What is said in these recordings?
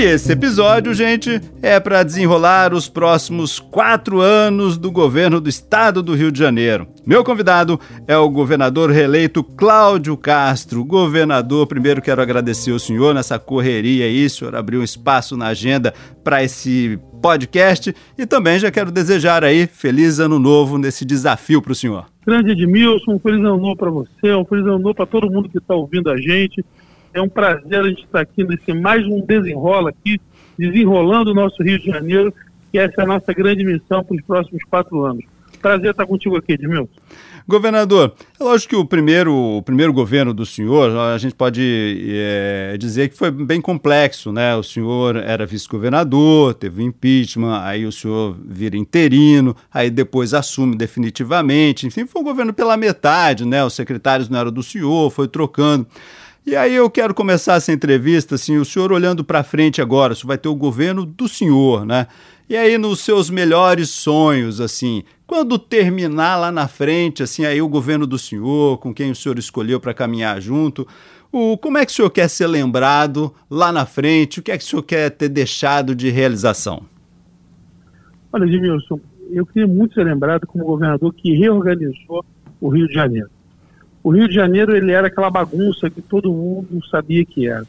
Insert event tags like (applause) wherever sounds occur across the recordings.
E esse episódio, gente, é para desenrolar os próximos quatro anos do governo do estado do Rio de Janeiro. Meu convidado é o governador reeleito Cláudio Castro. Governador, primeiro quero agradecer ao senhor nessa correria aí, o senhor abriu um espaço na agenda para esse podcast e também já quero desejar aí feliz ano novo nesse desafio para o senhor. Grande Edmilson, um feliz ano novo para você, um feliz ano novo para todo mundo que está ouvindo a gente. É um prazer a gente estar aqui nesse mais um desenrola aqui, desenrolando o nosso Rio de Janeiro, e essa é a nossa grande missão para os próximos quatro anos. Prazer estar contigo aqui, Edmilson. Governador, é lógico que o primeiro, o primeiro governo do senhor, a gente pode é, dizer que foi bem complexo, né? O senhor era vice-governador, teve impeachment, aí o senhor vira interino, aí depois assume definitivamente, enfim, foi um governo pela metade, né? Os secretários não eram do senhor, foi trocando. E aí eu quero começar essa entrevista, assim, o senhor olhando para frente agora, isso vai ter o governo do senhor, né? E aí nos seus melhores sonhos, assim, quando terminar lá na frente, assim, aí o governo do senhor, com quem o senhor escolheu para caminhar junto, o, como é que o senhor quer ser lembrado lá na frente? O que é que o senhor quer ter deixado de realização? Olha, Edmilson, eu queria muito ser lembrado como governador que reorganizou o Rio de Janeiro. O Rio de Janeiro ele era aquela bagunça que todo mundo sabia que era.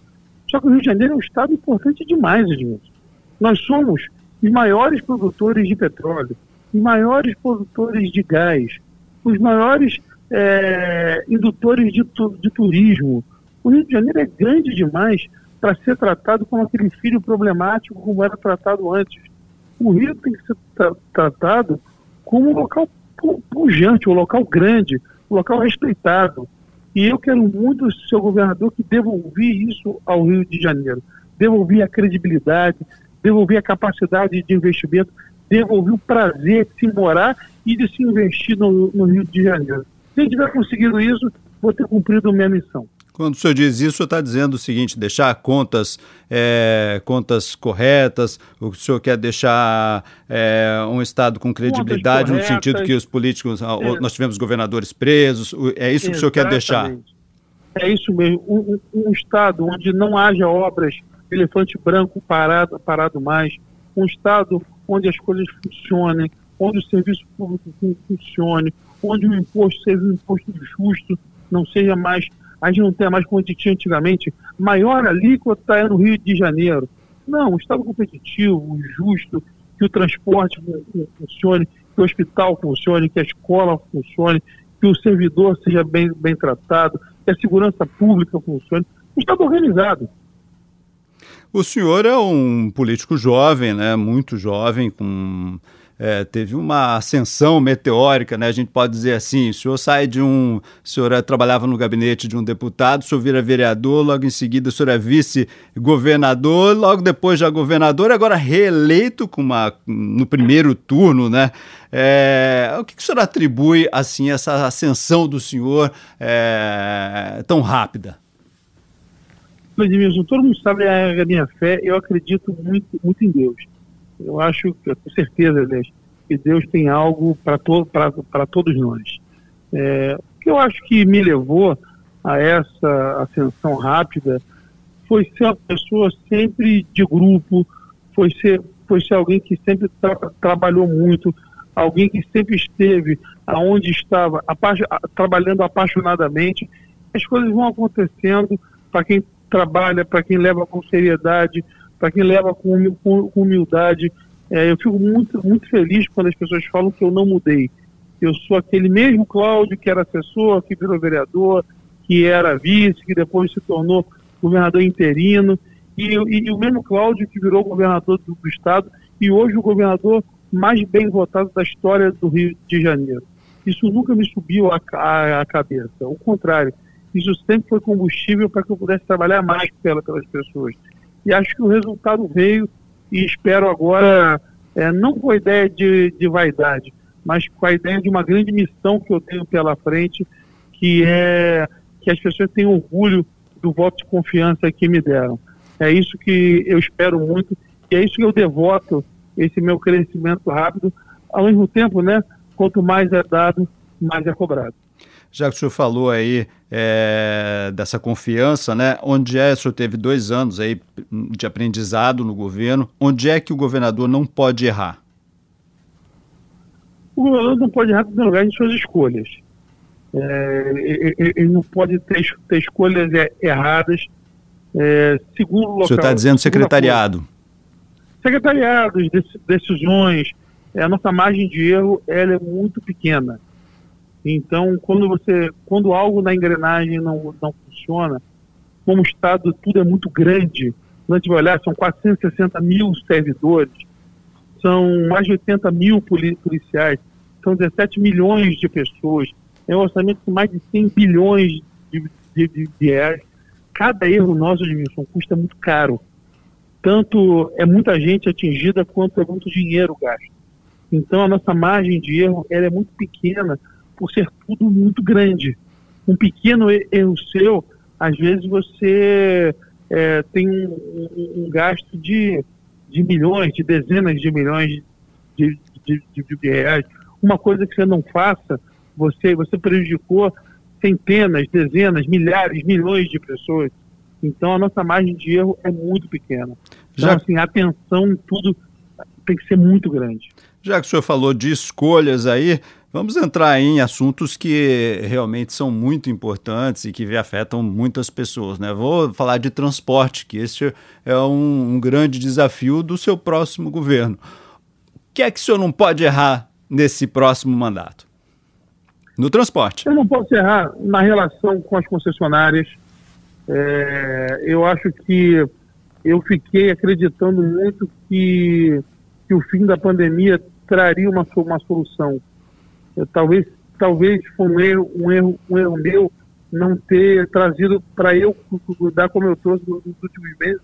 Só que o Rio de Janeiro é um estado importante demais, Edmilson. Nós somos os maiores produtores de petróleo, os maiores produtores de gás, os maiores é, indutores de, de turismo. O Rio de Janeiro é grande demais para ser tratado como aquele filho problemático como era tratado antes. O Rio tem que ser tra tratado como um local pujante, um local grande, local respeitado. E eu quero muito, seu governador, que devolver isso ao Rio de Janeiro. Devolver a credibilidade, devolver a capacidade de investimento, devolver o prazer de se morar e de se investir no, no Rio de Janeiro. Se tiver conseguido isso, vou ter cumprido minha missão. Quando o senhor diz isso, o senhor está dizendo o seguinte: deixar contas, é, contas corretas, o senhor quer deixar é, um Estado com credibilidade, no sentido que os políticos, é. nós tivemos governadores presos, é isso que o senhor quer deixar? É isso mesmo. Um, um, Estado onde não haja obras elefante branco parado, parado mais, um Estado onde as coisas funcionem, onde o serviço público funcione, onde o imposto seja um imposto justo, não seja mais a gente não tem mais como a gente tinha antigamente, maior alíquota é no Rio de Janeiro. Não, um Estado competitivo, justo, que o transporte funcione, que o hospital funcione, que a escola funcione, que o servidor seja bem, bem tratado, que a segurança pública funcione. Um Estado organizado. O senhor é um político jovem, né? muito jovem, com é, teve uma ascensão meteórica, né? A gente pode dizer assim: o senhor sai de um. O senhor é, trabalhava no gabinete de um deputado, o senhor vira vereador, logo em seguida o senhor é vice-governador, logo depois já governador, agora reeleito com uma, no primeiro turno, né? É, o que, que o senhor atribui assim essa ascensão do senhor é, tão rápida? Edmilson, todo mundo sabe a minha fé, eu acredito muito, muito em Deus eu acho, eu tenho certeza, aliás, que Deus tem algo para to todos nós. É, o que eu acho que me levou a essa ascensão rápida foi ser uma pessoa sempre de grupo, foi ser, foi ser alguém que sempre tra trabalhou muito, alguém que sempre esteve aonde estava, trabalhando apaixonadamente. As coisas vão acontecendo para quem trabalha, para quem leva com seriedade, para quem leva com, humildade. É, eu fico muito, muito feliz quando as pessoas falam que eu não mudei. Eu sou aquele mesmo Cláudio que era assessor, que virou vereador, que era vice, que depois se tornou governador interino, e, e, e o mesmo Cláudio que virou governador do, do, estado e hoje o governador mais bem votado da história do Rio de Janeiro. Isso nunca me subiu à, à, à cabeça, ao contrário, isso sempre foi combustível para que eu pudesse trabalhar mais pela, pelas pessoas e acho que o resultado veio e espero agora, é, não com a ideia de, de vaidade, mas com a ideia de uma grande missão que eu tenho pela frente, que é que as pessoas tenham orgulho do voto de confiança que me deram. É isso que eu espero muito e é isso que eu devoto esse meu crescimento rápido. Ao mesmo tempo, né, quanto mais é dado, mais é cobrado. Já que o senhor falou aí é, dessa confiança, né? Onde é, o senhor teve dois anos aí de aprendizado no governo, onde é que o governador não pode errar? O governador não pode errar, no lugar, em suas escolhas. É, ele não pode ter, ter escolhas erradas. É, segundo local. O senhor está dizendo secretariado? Secretariados, decisões. É, a nossa margem de erro ela é muito pequena. Então, quando você, quando algo na engrenagem não, não funciona, como o Estado tudo é muito grande, a gente vai olhar, são 460 mil servidores, são mais de 80 mil policiais, são 17 milhões de pessoas, é um orçamento com mais de 100 bilhões de, de, de, de reais. Cada erro nosso, Edmilson, custa muito caro. Tanto é muita gente atingida, quanto é muito dinheiro gasto. Então, a nossa margem de erro ela é muito pequena por ser tudo muito grande. Um pequeno erro seu, às vezes você é, tem um, um, um, gasto de, de milhões, de dezenas de milhões de, de, de, de reais. Uma coisa que você não faça, você, você prejudicou centenas, dezenas, milhares, milhões de pessoas. Então a nossa margem de erro é muito pequena. Então, Já... assim, a atenção em tudo tem que ser muito grande. Já que o senhor falou de escolhas aí, Vamos entrar em assuntos que realmente são muito importantes e que afetam muitas pessoas. Né? Vou falar de transporte, que este é um, um grande desafio do seu próximo governo. O que é que o senhor não pode errar nesse próximo mandato? No transporte. Eu não posso errar na relação com as concessionárias. É, eu acho que eu fiquei acreditando muito que, que o fim da pandemia traria uma, uma solução eu, talvez talvez foi um erro, um erro, um erro meu não ter trazido para eu cuidar como eu trouxe nos últimos meses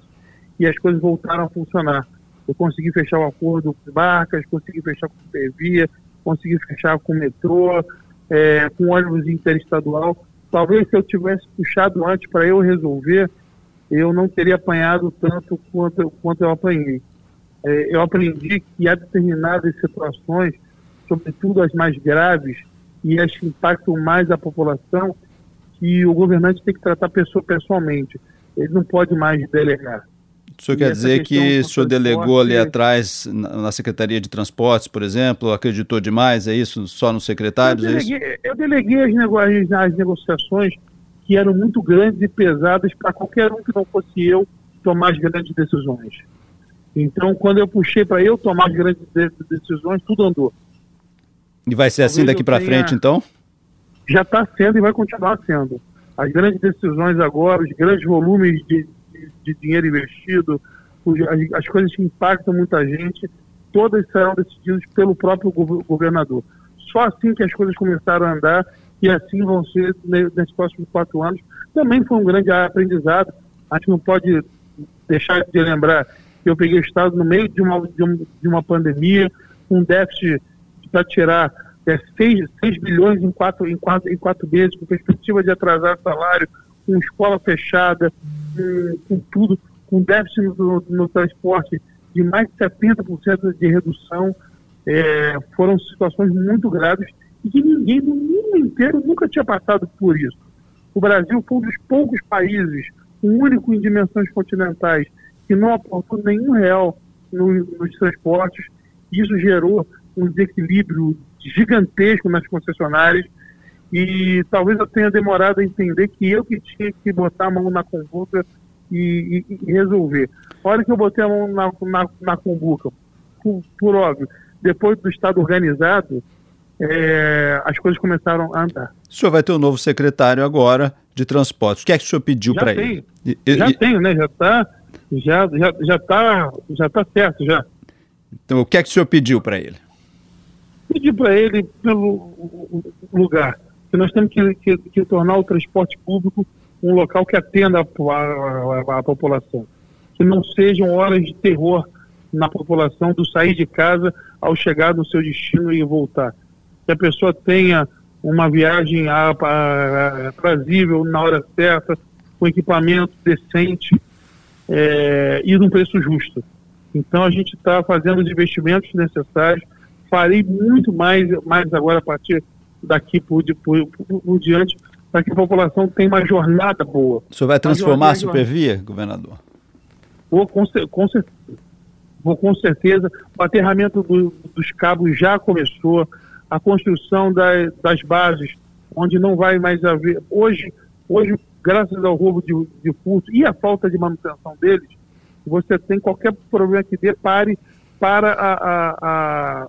e as coisas voltaram a funcionar. Eu consegui fechar o acordo com barcas, consegui fechar com ferrovia, consegui fechar com metrô, é, com ônibus interestadual. Talvez se eu tivesse puxado antes para eu resolver, eu não teria apanhado tanto quanto, quanto eu apanhei. É, eu aprendi que há determinadas situações sobretudo as mais graves e as que impactam mais a população, que o governante tem que tratar a pessoa pessoalmente. Ele não pode mais delegar. O senhor e quer dizer que o senhor delegou ali atrás, na Secretaria de Transportes, por exemplo, acreditou demais, é isso? Só nos secretários? Eu é deleguei, é eu deleguei as, nego as negociações que eram muito grandes e pesadas para qualquer um que não fosse eu tomar as grandes decisões. Então, quando eu puxei para eu tomar as grandes decisões, tudo andou. E vai ser assim daqui para frente, então? Já está sendo e vai continuar sendo. As grandes decisões agora, os grandes volumes de, de, de dinheiro investido, os, as, as, coisas que impactam muita gente, todas serão decididas pelo próprio governador. Só assim que as coisas começaram a andar e assim vão ser nesses próximos quatro anos. Também foi um grande aprendizado. A gente não pode deixar de lembrar que eu peguei o Estado no meio de uma, de uma pandemia, um déficit para tirar é, 6, 6 bilhões em quatro, em, quatro, em quatro meses, com perspectiva de atrasar salário, com escola fechada, com, com tudo, com déficit no, no, transporte de mais de 70% de redução. É, foram situações muito graves e que ninguém no mundo inteiro nunca tinha passado por isso. O Brasil foi um dos poucos países, o único em dimensões continentais, que não aportou nenhum real no, nos transportes. Isso gerou um desequilíbrio gigantesco nas concessionárias e talvez eu tenha demorado a entender que eu que tinha que botar a mão na combuca e, e, e resolver. A hora que eu botei a mão na, na, na combuca, por, por, óbvio, depois do Estado organizado, é, as coisas começaram a andar. O senhor vai ter um novo secretário agora de transportes. O que é que o senhor pediu para ele? Já tenho, né? Já está já, já, já tá, já tá certo, já. Então, o que é que o senhor pediu para ele? pedir para ele pelo lugar, que nós temos que, que, que, tornar o transporte público um local que atenda a, a, a, a população, que não sejam horas de terror na população do sair de casa ao chegar no seu destino e voltar. Que a pessoa tenha uma viagem aprazível na hora certa, com equipamento decente é, e num preço justo. Então a gente está fazendo os investimentos necessários. Farei muito mais, mais agora a partir daqui por, por, por, por diante, para que a população tenha uma jornada boa. O senhor vai transformar a Supervia, governador? Vou, com, com certeza. Vou com certeza. O aterramento do, dos cabos já começou, a construção da, das bases, onde não vai mais haver. Hoje, hoje graças ao roubo de, de furto e a falta de manutenção deles, você tem qualquer problema que dê, pare para a, a,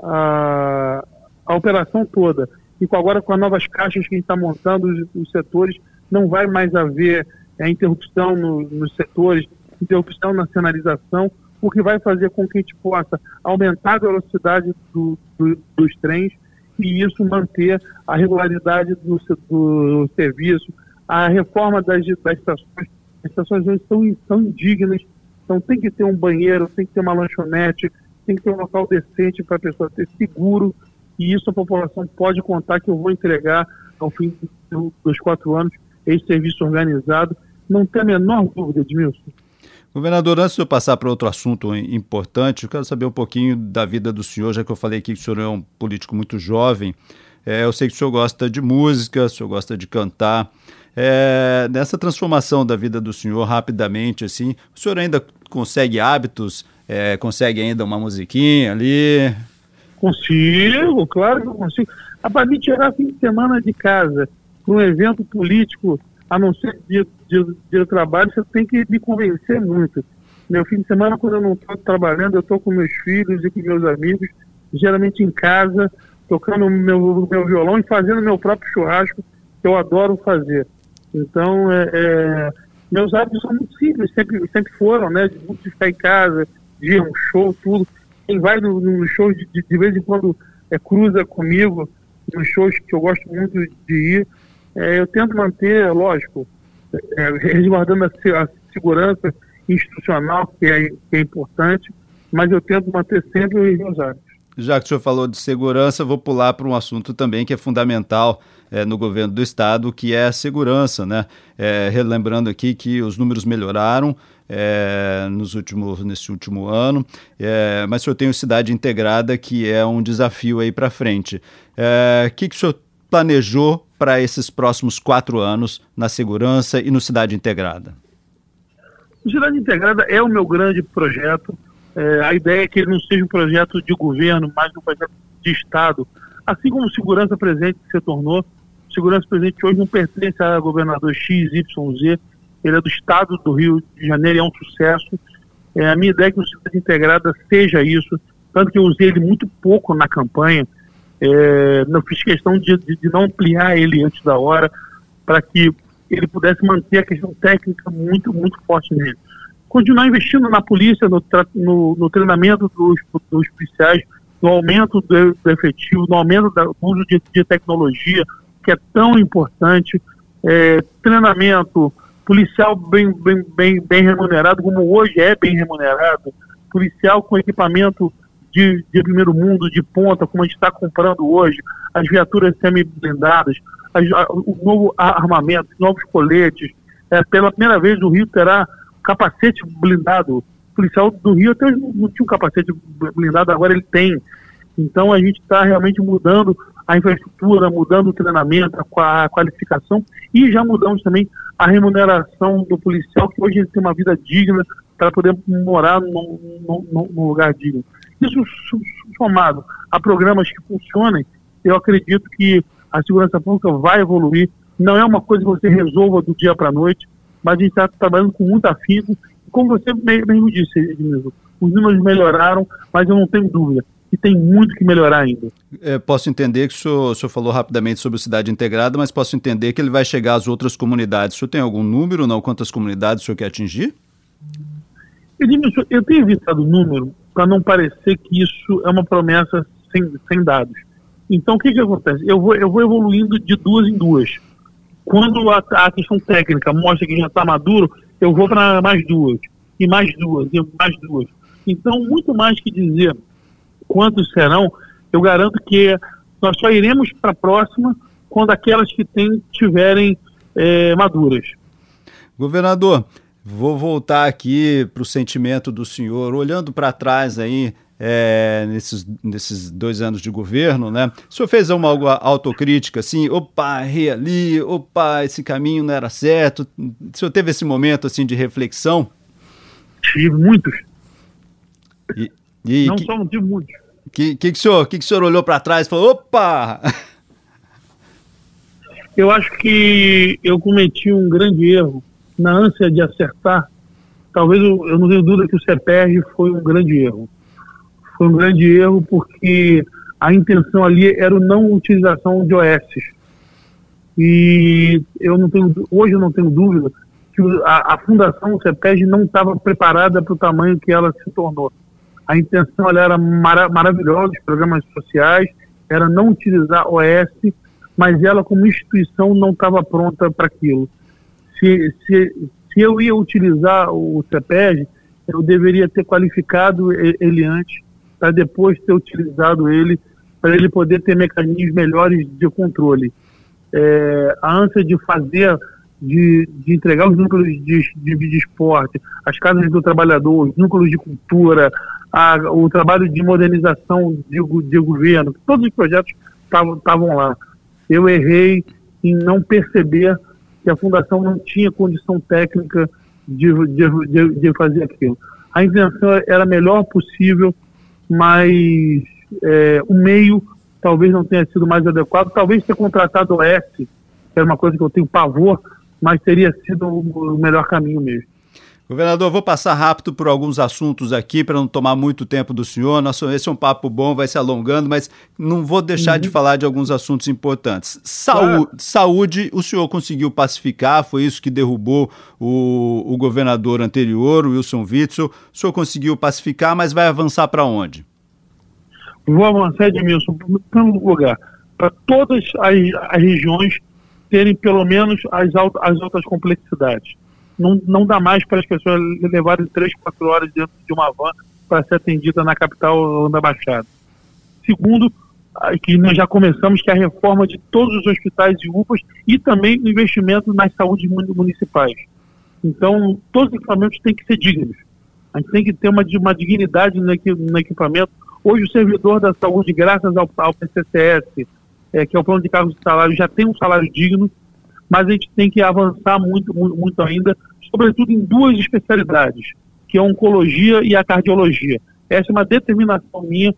a, a, operação toda. E agora com as novas caixas que a gente está montando, os, os, setores, não vai mais haver é, interrupção no, nos setores, interrupção na sinalização, o que vai fazer com que a gente possa aumentar a velocidade do, do, dos trens e isso manter a regularidade do, do serviço, a reforma das, das estações. As estações hoje são, são indignas, então tem que ter um banheiro, tem que ter uma lanchonete, tem que ter um local decente para a pessoa ter seguro, e isso a população pode contar que eu vou entregar ao fim dos quatro anos esse serviço organizado. Não tem a menor dúvida, Edmilson. Governador, antes de eu passar para outro assunto importante, eu quero saber um pouquinho da vida do senhor, já que eu falei aqui que o senhor é um político muito jovem. É, eu sei que o senhor gosta de música, o senhor gosta de cantar. É, nessa transformação da vida do senhor, rapidamente, assim, o senhor ainda consegue hábitos? É, consegue ainda uma musiquinha ali? Consigo, claro que eu consigo. Para me tirar fim de semana de casa para um evento político, a não ser dia de trabalho, você tem que me convencer muito. Meu fim de semana, quando eu não estou trabalhando, eu estou com meus filhos e com meus amigos, geralmente em casa, tocando meu, meu violão e fazendo meu próprio churrasco, que eu adoro fazer. Então, é, é, meus hábitos são muito simples, sempre, sempre foram, né? De muito ficar em casa, de ir um show, tudo. Quem vai no, no show de, de, vez em quando é, cruza comigo, nos shows que eu gosto muito de ir, é, eu tento manter, lógico, é, resguardando a, a, segurança institucional, que é, que é importante, mas eu tento manter sempre os meus hábitos. Já que o senhor falou de segurança, vou pular para um assunto também que é fundamental é, no governo do estado, que é a segurança, né? É, relembrando aqui que os números melhoraram é, nos últimos, nesse último ano, mas o senhor tem o Cidade Integrada, que é um desafio aí para frente. O que, que o senhor planejou para esses próximos quatro anos na segurança e no Cidade Integrada? Cidade Integrada é o meu grande projeto. É, a ideia é que ele não seja um projeto de governo, mas um projeto de Estado. Assim como segurança presente se tornou, segurança presente hoje não pertence a governador X, Y, Z, ele é do estado do Rio de Janeiro e é um sucesso. É, a minha ideia é que o Cidade Integrada seja isso, tanto que eu usei ele muito pouco na campanha, é, não fiz questão de, de, de, não ampliar ele antes da hora, para que ele pudesse manter a questão técnica muito, muito forte nele. Continuar investindo na polícia, no, no, no treinamento dos, dos policiais, no aumento do, do efetivo, no aumento do uso de, de tecnologia, que é tão importante, é, treinamento, policial bem, bem, bem, bem remunerado, como hoje é bem remunerado, policial com equipamento de, de primeiro mundo, de ponta, como a gente está comprando hoje, as viaturas semi-blindadas, o novo armamento, novos coletes. É, pela primeira vez o Rio terá capacete blindado. O policial do Rio até não tinha um capacete blindado, agora ele tem. Então a gente está realmente mudando a infraestrutura, mudando o treinamento, a qualificação e já mudamos também a remuneração do policial, que hoje ele tem uma vida digna para poder morar num, num, num lugar digno. Isso somado a programas que funcionem, eu acredito que a segurança pública vai evoluir. Não é uma coisa que você resolva do dia para a noite, mas a gente está trabalhando com muito afinco. Como você mesmo disse, Edmilson, os números melhoraram, mas eu não tenho dúvida e tem muito que melhorar ainda. É, posso entender que o senhor, o senhor, falou rapidamente sobre cidade integrada, mas posso entender que ele vai chegar às outras comunidades. O senhor tem algum número, não? Quantas comunidades o senhor quer atingir? Edmilson, eu tenho evitado o número para não parecer que isso é uma promessa sem, sem dados. Então, o que, que acontece? Eu vou, eu vou evoluindo de duas em duas. Quando a, a questão técnica mostra que já está maduro, eu vou para mais duas, e mais duas, e mais duas. Então, muito mais que dizer quantos serão, eu garanto que nós só iremos para a próxima quando aquelas que tem, tiverem é, maduras. Governador, vou voltar aqui para o sentimento do senhor, olhando para trás aí, é, nesses, nesses dois anos de governo, né? O senhor fez uma, uma autocrítica assim, opa, errei ali, opa, esse caminho não era certo. O senhor teve esse momento assim de reflexão? Tive muitos. E, e não que, só não tive muitos. Que, que, que, o senhor, que, que o senhor olhou para trás e falou, opa! (laughs) Eu acho que eu cometi um grande erro na ânsia de acertar. Talvez eu, eu não tenho dúvida que o CEPERG foi um grande erro foi um grande erro porque a intenção ali era o não utilização de OS. E eu não tenho, hoje eu não tenho dúvida que a, a Fundação CEPEG não estava preparada para o tamanho que ela se tornou. A intenção era mara, maravilhosa, os programas sociais, era não utilizar OS, mas ela como instituição não estava pronta para aquilo. Se, se, se eu ia utilizar o CEPEG, eu deveria ter qualificado ele antes para depois ter utilizado ele para ele poder ter mecanismos melhores de controle. É, a ânsia de fazer, de, de entregar os núcleos de, de, de esporte, as casas do trabalhador, os núcleos de cultura, a, o trabalho de modernização de, de governo, todos os projetos estavam lá. Eu errei em não perceber que a fundação não tinha condição técnica de, de, de fazer aquilo. A intenção era a melhor possível, mas é, o meio talvez não tenha sido mais adequado. Talvez ter contratado o S, que era uma coisa que eu tenho pavor, mas teria sido o melhor caminho mesmo. Governador, vou passar rápido por alguns assuntos aqui para não tomar muito tempo do senhor. Nosso, esse é um papo bom, vai se alongando, mas não vou deixar uhum. de falar de alguns assuntos importantes. Saúde, claro. saúde, o senhor conseguiu pacificar, foi isso que derrubou o, o governador anterior, o Wilson Witzel. O senhor conseguiu pacificar, mas vai avançar para onde? Vou avançar, Edmilson, para um lugar, para todas as, as regiões terem pelo menos as, altas, as altas complexidades não, não dá mais para as pessoas levarem três, quatro horas dentro de uma van para ser atendida na capital na Baixada. Segundo, que nós já começamos, que é a reforma de todos os hospitais e UPAs e também o investimento nas saúdes municipais. Então, todos os equipamentos têm que ser dignos. A gente tem que ter uma, uma dignidade no, equipamento. Hoje, o servidor da saúde, graças ao, ao PCCS, é, que é o plano de cargos de salário, já tem um salário digno mas a gente tem que avançar muito, muito, muito ainda, sobretudo em duas especialidades, que é a oncologia e a cardiologia. Essa é uma determinação minha.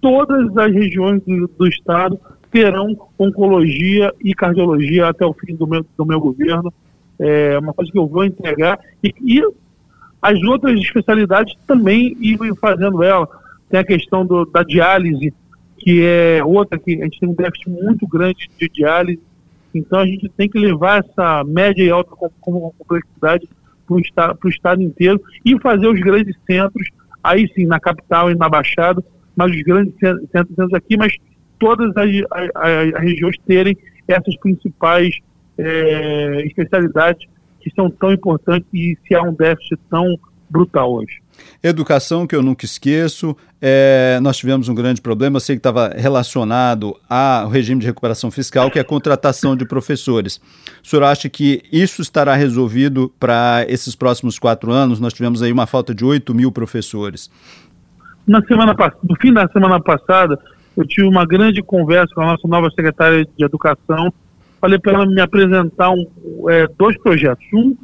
Todas as regiões do, do estado terão oncologia e cardiologia até o fim do meu, do meu governo. É uma coisa que eu vou entregar. E, e as outras especialidades também irem fazendo ela. Tem a questão do, da diálise, que é outra que a gente tem um déficit muito grande de diálise então a gente tem que levar essa média e alta complexidade para o estado, estado inteiro e fazer os grandes centros, aí sim, na capital e na Baixada, mas os grandes centros, centros aqui, mas todas as, as, as regiões terem essas principais é, especialidades que são tão importantes e se há um déficit tão brutal hoje. Educação, que eu nunca esqueço, é, nós tivemos um grande problema, sei que estava relacionado ao regime de recuperação fiscal, que é a contratação de professores. O senhor acha que isso estará resolvido para esses próximos quatro anos? Nós tivemos aí uma falta de 8 mil professores. Na semana no fim da semana passada, eu tive uma grande conversa com a nossa nova secretária de Educação. Falei para ela me apresentar um, é, dois projetos. Um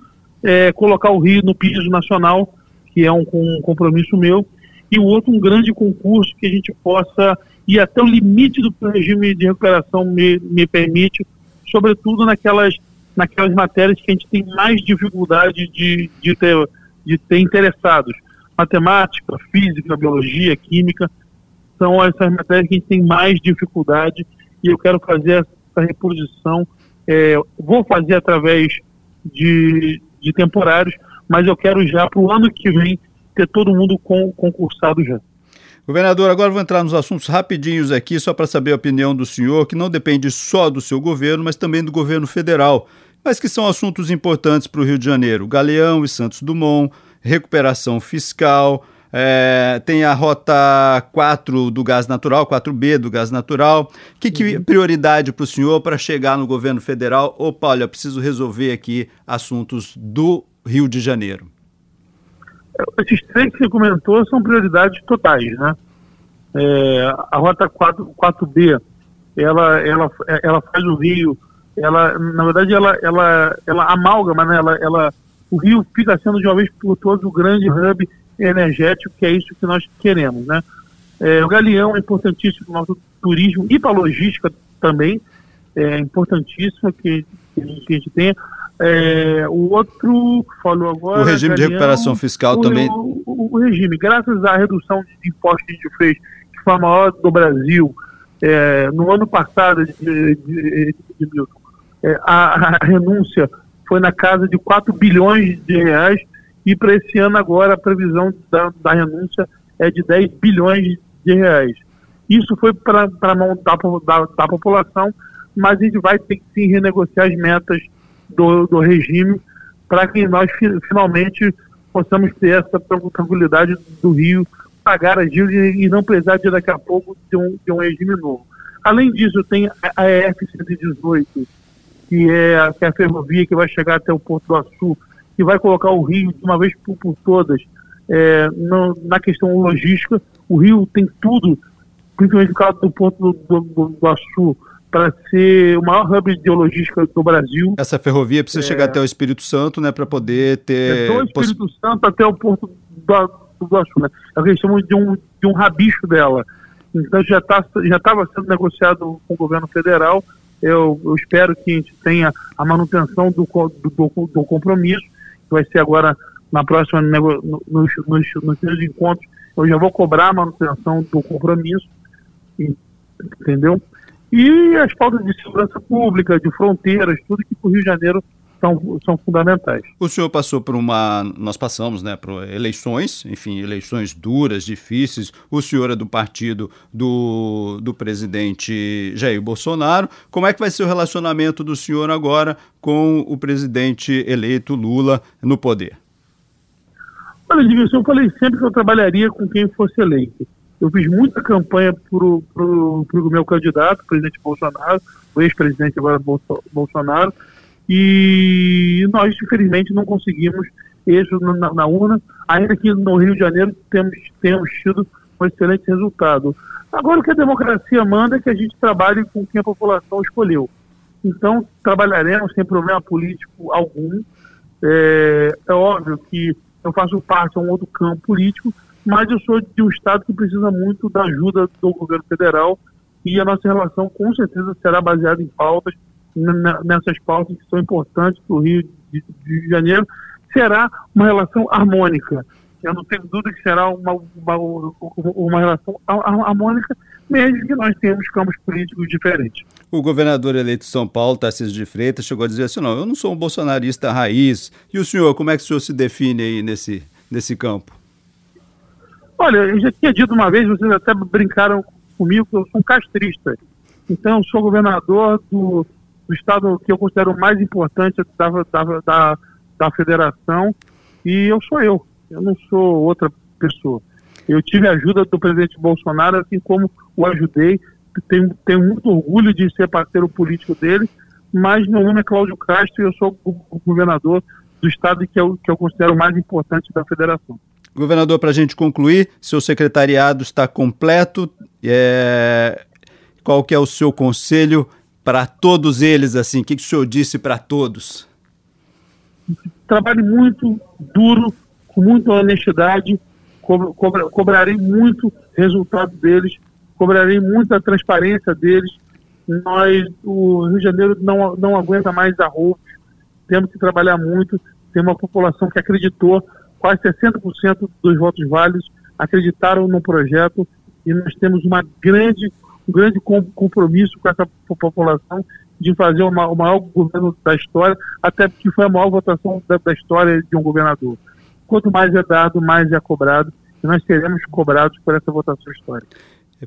é colocar o Rio no piso nacional que é um, um compromisso meu, e o outro um grande concurso que a gente possa ir até o limite do regime de recuperação me, me permite, sobretudo naquelas, naquelas matérias que a gente tem mais dificuldade de, de, ter, de ter interessados. Matemática, física, biologia, química, são essas matérias que a gente tem mais dificuldade e eu quero fazer essa reposição. É, vou fazer através de, de temporários, mas eu quero já para o ano que vem ter todo mundo com, concursado já. Governador, agora vou entrar nos assuntos rapidinhos aqui, só para saber a opinião do senhor, que não depende só do seu governo, mas também do governo federal, mas que são assuntos importantes para o Rio de Janeiro. Galeão e Santos Dumont, recuperação fiscal, é, tem a rota 4 do gás natural, 4B do gás natural. Que, que uhum. prioridade para o senhor para chegar no governo federal? Opa, olha, preciso resolver aqui assuntos do Rio de Janeiro. Esses três que você comentou são prioridades totais, né? É, a rota 4, 4B, ela, ela, ela faz o Rio, ela, na verdade, ela, ela, ela amalgama, né? Ela, ela, o Rio fica sendo de uma vez por todas o grande hub energético, que é isso que nós queremos, né? É, o Galeão é importantíssimo para o nosso turismo e para a logística também, é importantíssimo que, que a gente tenha. É, o outro que falou agora. O regime de recuperação fiscal o, também. O, o, o, regime, graças à redução de impostos que a gente fez, que foi a maior do Brasil, é, no ano passado, de, de, de, de é, a, a, renúncia foi na casa de 4 bilhões de reais, e para esse ano agora a previsão da, da renúncia é de 10 bilhões de reais. Isso foi para a mão da, da, da população, mas a gente vai ter que sim renegociar as metas do, do regime para que nós finalmente possamos ter essa tranquilidade do Rio pagar as dívidas e não precisar de daqui a pouco de um, de um regime novo. Além disso, tem a EF-118, que é, que é a ferrovia que vai chegar até o Porto do Açu, que vai colocar o Rio de uma vez por, por todas é, no, na questão logística. O Rio tem tudo, principalmente no caso do Porto do, do, do Açu, para ser o maior hub de logística do Brasil. Essa ferrovia precisa é, chegar até o Espírito Santo, né, para poder ter... É do Espírito poss... Santo até o Porto do, do Açu, né? É o que eles chamam de um, de um rabicho dela. Então já tá, já estava sendo negociado com o governo federal. Eu, eu, espero que a gente tenha a manutenção do, do, do compromisso, que vai ser agora na próxima nos, nos, nos, nos encontros. Eu já vou cobrar a manutenção do compromisso, entendeu? E as pautas de segurança pública, de fronteiras, tudo que para o Rio de Janeiro são, são fundamentais. O senhor passou por uma. Nós passamos né, por eleições, enfim, eleições duras, difíceis. O senhor é do partido do, do presidente Jair Bolsonaro. Como é que vai ser o relacionamento do senhor agora com o presidente eleito Lula no poder? Olha, Divis, eu falei sempre que eu trabalharia com quem fosse eleito. Eu fiz muita campanha para o meu candidato, presidente Bolsonaro, o ex-presidente agora Bolsonaro, e nós, infelizmente, não conseguimos êxito na, na, urna, ainda que no Rio de Janeiro temos, temos tido um excelente resultado. Agora, o que a democracia manda é que a gente trabalhe com quem a população escolheu. Então, trabalharemos sem problema político algum. É, é óbvio que eu faço parte de um outro campo político, mas eu sou de um Estado que precisa muito da ajuda do governo federal e a nossa relação com certeza será baseada em pautas, nessas pautas que são importantes para o Rio de, de, Janeiro, será uma relação harmônica. Eu não tenho dúvida que será uma, uma, uma relação harmônica, mesmo que nós tenhamos campos políticos diferentes. O governador eleito de São Paulo, Tarcísio de Freitas, chegou a dizer assim, não, eu não sou um bolsonarista raiz. E o senhor, como é que o senhor se define aí nesse, nesse campo? Olha, eu já tinha dito uma vez, vocês até brincaram comigo, que eu sou um castrista. Então, sou governador do, do estado que eu considero mais importante da, da, da, da federação e eu sou eu. Eu não sou outra pessoa. Eu tive a ajuda do presidente Bolsonaro, assim como o ajudei. Tenho, tenho muito orgulho de ser parceiro político dele, mas meu nome é Cláudio Castro e eu sou o governador do estado que eu, que eu considero mais importante da federação. Governador, para a gente concluir, seu secretariado está completo. É... Qual que é o seu conselho para todos eles? Assim, o que, que o senhor disse para todos? Trabalhe muito duro, com muita honestidade, co cobra cobrarei muito resultado deles, cobrarei muita transparência deles. Nós, o Rio de Janeiro não, não aguenta mais arroubos, temos que trabalhar muito. Tem uma população que acreditou quase 60% dos votos válidos acreditaram no projeto e nós temos uma grande, um grande compromisso com essa população de fazer uma, o maior governo da história, até porque foi a maior votação da, da história de um governador. Quanto mais é dado, mais é cobrado, e nós seremos cobrados por essa votação histórica.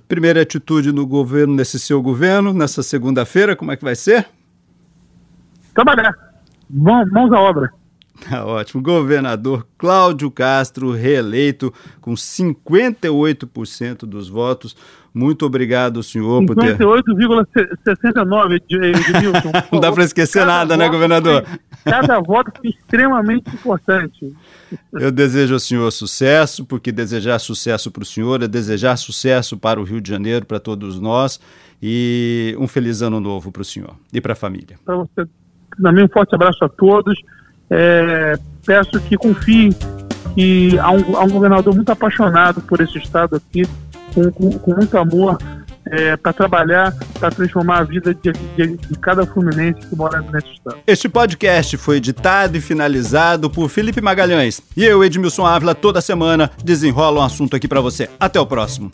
Primeira atitude no governo, nesse seu governo, nessa segunda-feira, como é que vai ser? Trabalhar. Mãos à obra. (laughs) Tá ótimo. Governador Cláudio Castro, reeleito com 58% dos votos. Muito obrigado, senhor, por ter. 58,69, Edmilson. (laughs) Não dá para esquecer cada nada, né, governador? Foi, cada voto foi extremamente importante. Eu desejo ao senhor sucesso, porque desejar sucesso para o senhor é desejar sucesso para o Rio de Janeiro, para todos nós. E um feliz ano novo para o senhor e para a família. Para você também um forte abraço a todos. É, peço que confiem que há um, há um governador muito apaixonado por esse estado aqui, com, com, com muito amor é, para trabalhar, para transformar a vida de, de, de, cada fluminense que mora nesse estado. Este podcast foi editado e finalizado por Felipe Magalhães. E eu, Edmilson Ávila, toda semana desenrola um assunto aqui para você. Até o próximo.